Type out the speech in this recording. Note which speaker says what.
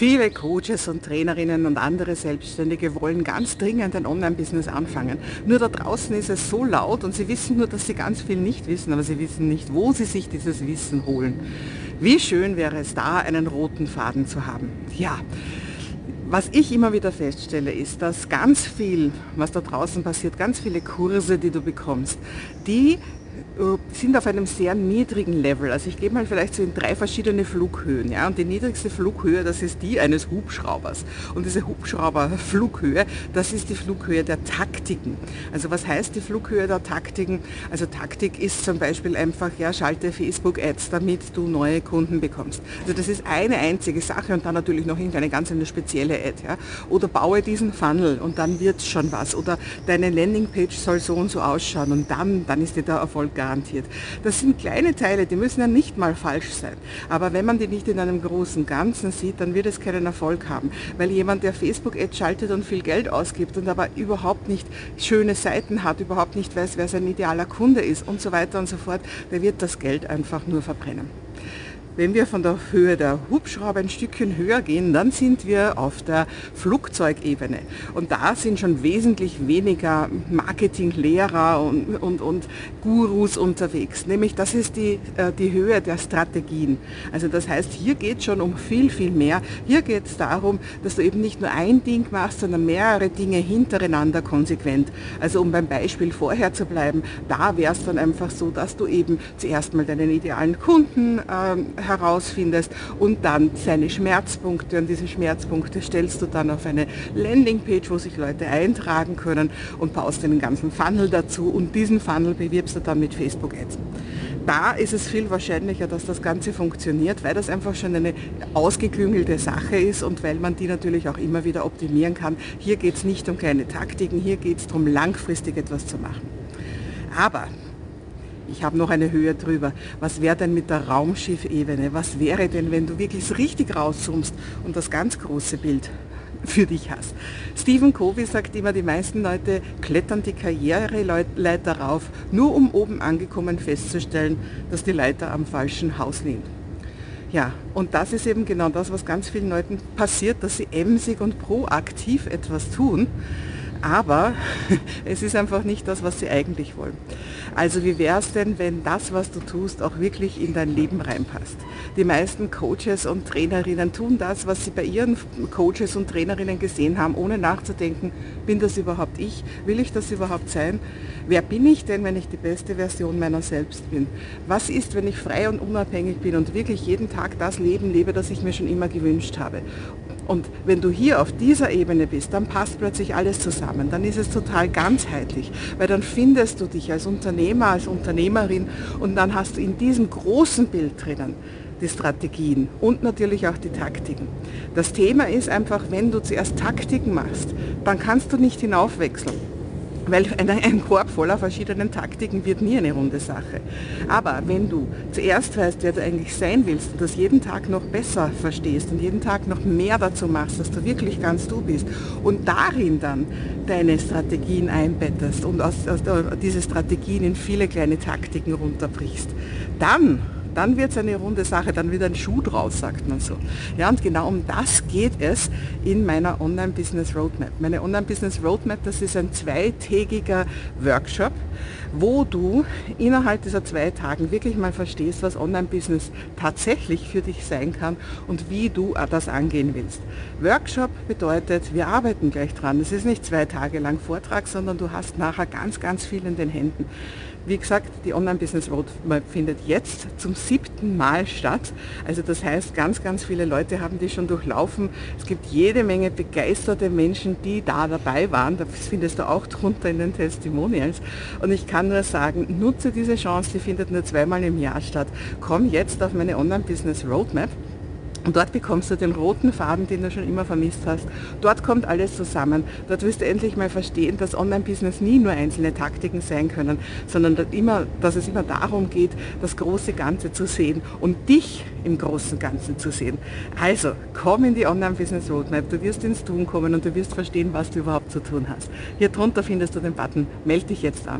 Speaker 1: Viele Coaches und Trainerinnen und andere Selbstständige wollen ganz dringend ein Online-Business anfangen. Nur da draußen ist es so laut und sie wissen nur, dass sie ganz viel nicht wissen, aber sie wissen nicht, wo sie sich dieses Wissen holen. Wie schön wäre es da, einen roten Faden zu haben. Ja. Was ich immer wieder feststelle, ist, dass ganz viel, was da draußen passiert, ganz viele Kurse, die du bekommst, die sind auf einem sehr niedrigen Level. Also ich gehe mal vielleicht so in drei verschiedene Flughöhen. Ja? Und die niedrigste Flughöhe, das ist die eines Hubschraubers. Und diese Hubschrauberflughöhe, das ist die Flughöhe der Taktiken. Also was heißt die Flughöhe der Taktiken? Also Taktik ist zum Beispiel einfach, ja, schalte Facebook-Ads, damit du neue Kunden bekommst. Also das ist eine einzige Sache und dann natürlich noch irgendeine ganz eine spezielle Ad. Ja? Oder baue diesen Funnel und dann wird es schon was. Oder deine Landingpage soll so und so ausschauen und dann, dann ist dir der Erfolg garantiert. Das sind kleine Teile, die müssen ja nicht mal falsch sein. Aber wenn man die nicht in einem großen Ganzen sieht, dann wird es keinen Erfolg haben. Weil jemand, der Facebook-Ads schaltet und viel Geld ausgibt und aber überhaupt nicht schöne Seiten hat, überhaupt nicht weiß, wer sein idealer Kunde ist und so weiter und so fort, der wird das Geld einfach nur verbrennen. Wenn wir von der Höhe der Hubschrauber ein Stückchen höher gehen, dann sind wir auf der Flugzeugebene. Und da sind schon wesentlich weniger Marketinglehrer und, und, und Gurus unterwegs. Nämlich das ist die, äh, die Höhe der Strategien. Also das heißt, hier geht es schon um viel, viel mehr. Hier geht es darum, dass du eben nicht nur ein Ding machst, sondern mehrere Dinge hintereinander konsequent. Also um beim Beispiel vorher zu bleiben, da wäre es dann einfach so, dass du eben zuerst mal deinen idealen Kunden ähm, herausfindest und dann seine Schmerzpunkte und diese Schmerzpunkte stellst du dann auf eine Landingpage, wo sich Leute eintragen können und baust einen ganzen Funnel dazu und diesen Funnel bewirbst du dann mit Facebook Ads. Da ist es viel wahrscheinlicher, dass das Ganze funktioniert, weil das einfach schon eine ausgeklüngelte Sache ist und weil man die natürlich auch immer wieder optimieren kann. Hier geht es nicht um kleine Taktiken, hier geht es darum, langfristig etwas zu machen. Aber ich habe noch eine Höhe drüber. Was wäre denn mit der Raumschiffebene? Was wäre denn, wenn du wirklich richtig rauszoomst und das ganz große Bild für dich hast? Stephen Covey sagt immer, die meisten Leute klettern die Karriereleiter rauf, nur um oben angekommen festzustellen, dass die Leiter am falschen Haus liegt. Ja, und das ist eben genau das, was ganz vielen Leuten passiert, dass sie emsig und proaktiv etwas tun, aber es ist einfach nicht das, was sie eigentlich wollen. Also wie wäre es denn, wenn das, was du tust, auch wirklich in dein Leben reinpasst? Die meisten Coaches und Trainerinnen tun das, was sie bei ihren Coaches und Trainerinnen gesehen haben, ohne nachzudenken, bin das überhaupt ich? Will ich das überhaupt sein? Wer bin ich denn, wenn ich die beste Version meiner selbst bin? Was ist, wenn ich frei und unabhängig bin und wirklich jeden Tag das Leben lebe, das ich mir schon immer gewünscht habe? Und wenn du hier auf dieser Ebene bist, dann passt plötzlich alles zusammen. Dann ist es total ganzheitlich, weil dann findest du dich als Unternehmer, als Unternehmerin und dann hast du in diesem großen Bild drinnen die Strategien und natürlich auch die Taktiken. Das Thema ist einfach, wenn du zuerst Taktiken machst, dann kannst du nicht hinaufwechseln. Weil ein Korb voller verschiedenen Taktiken wird nie eine runde Sache. Aber wenn du zuerst weißt, wer du eigentlich sein willst und das jeden Tag noch besser verstehst und jeden Tag noch mehr dazu machst, dass du wirklich ganz du bist und darin dann deine Strategien einbettest und aus, aus diese Strategien in viele kleine Taktiken runterbrichst, dann dann wird es eine runde Sache, dann wird ein Schuh draus, sagt man so. Ja, und genau um das geht es in meiner Online-Business Roadmap. Meine Online-Business Roadmap, das ist ein zweitägiger Workshop, wo du innerhalb dieser zwei Tagen wirklich mal verstehst, was Online-Business tatsächlich für dich sein kann und wie du das angehen willst. Workshop bedeutet, wir arbeiten gleich dran. Es ist nicht zwei Tage lang Vortrag, sondern du hast nachher ganz, ganz viel in den Händen. Wie gesagt, die Online-Business Roadmap findet jetzt zum siebten Mal statt. Also das heißt, ganz, ganz viele Leute haben die schon durchlaufen. Es gibt jede Menge begeisterte Menschen, die da dabei waren. Das findest du auch drunter in den Testimonials. Und ich kann nur sagen, nutze diese Chance, die findet nur zweimal im Jahr statt. Komm jetzt auf meine Online-Business Roadmap. Und dort bekommst du den roten Faden, den du schon immer vermisst hast. Dort kommt alles zusammen. Dort wirst du endlich mal verstehen, dass Online-Business nie nur einzelne Taktiken sein können, sondern dass, immer, dass es immer darum geht, das große Ganze zu sehen und dich im großen Ganzen zu sehen. Also, komm in die Online-Business Roadmap, du wirst ins Tun kommen und du wirst verstehen, was du überhaupt zu tun hast. Hier drunter findest du den Button, melde dich jetzt an.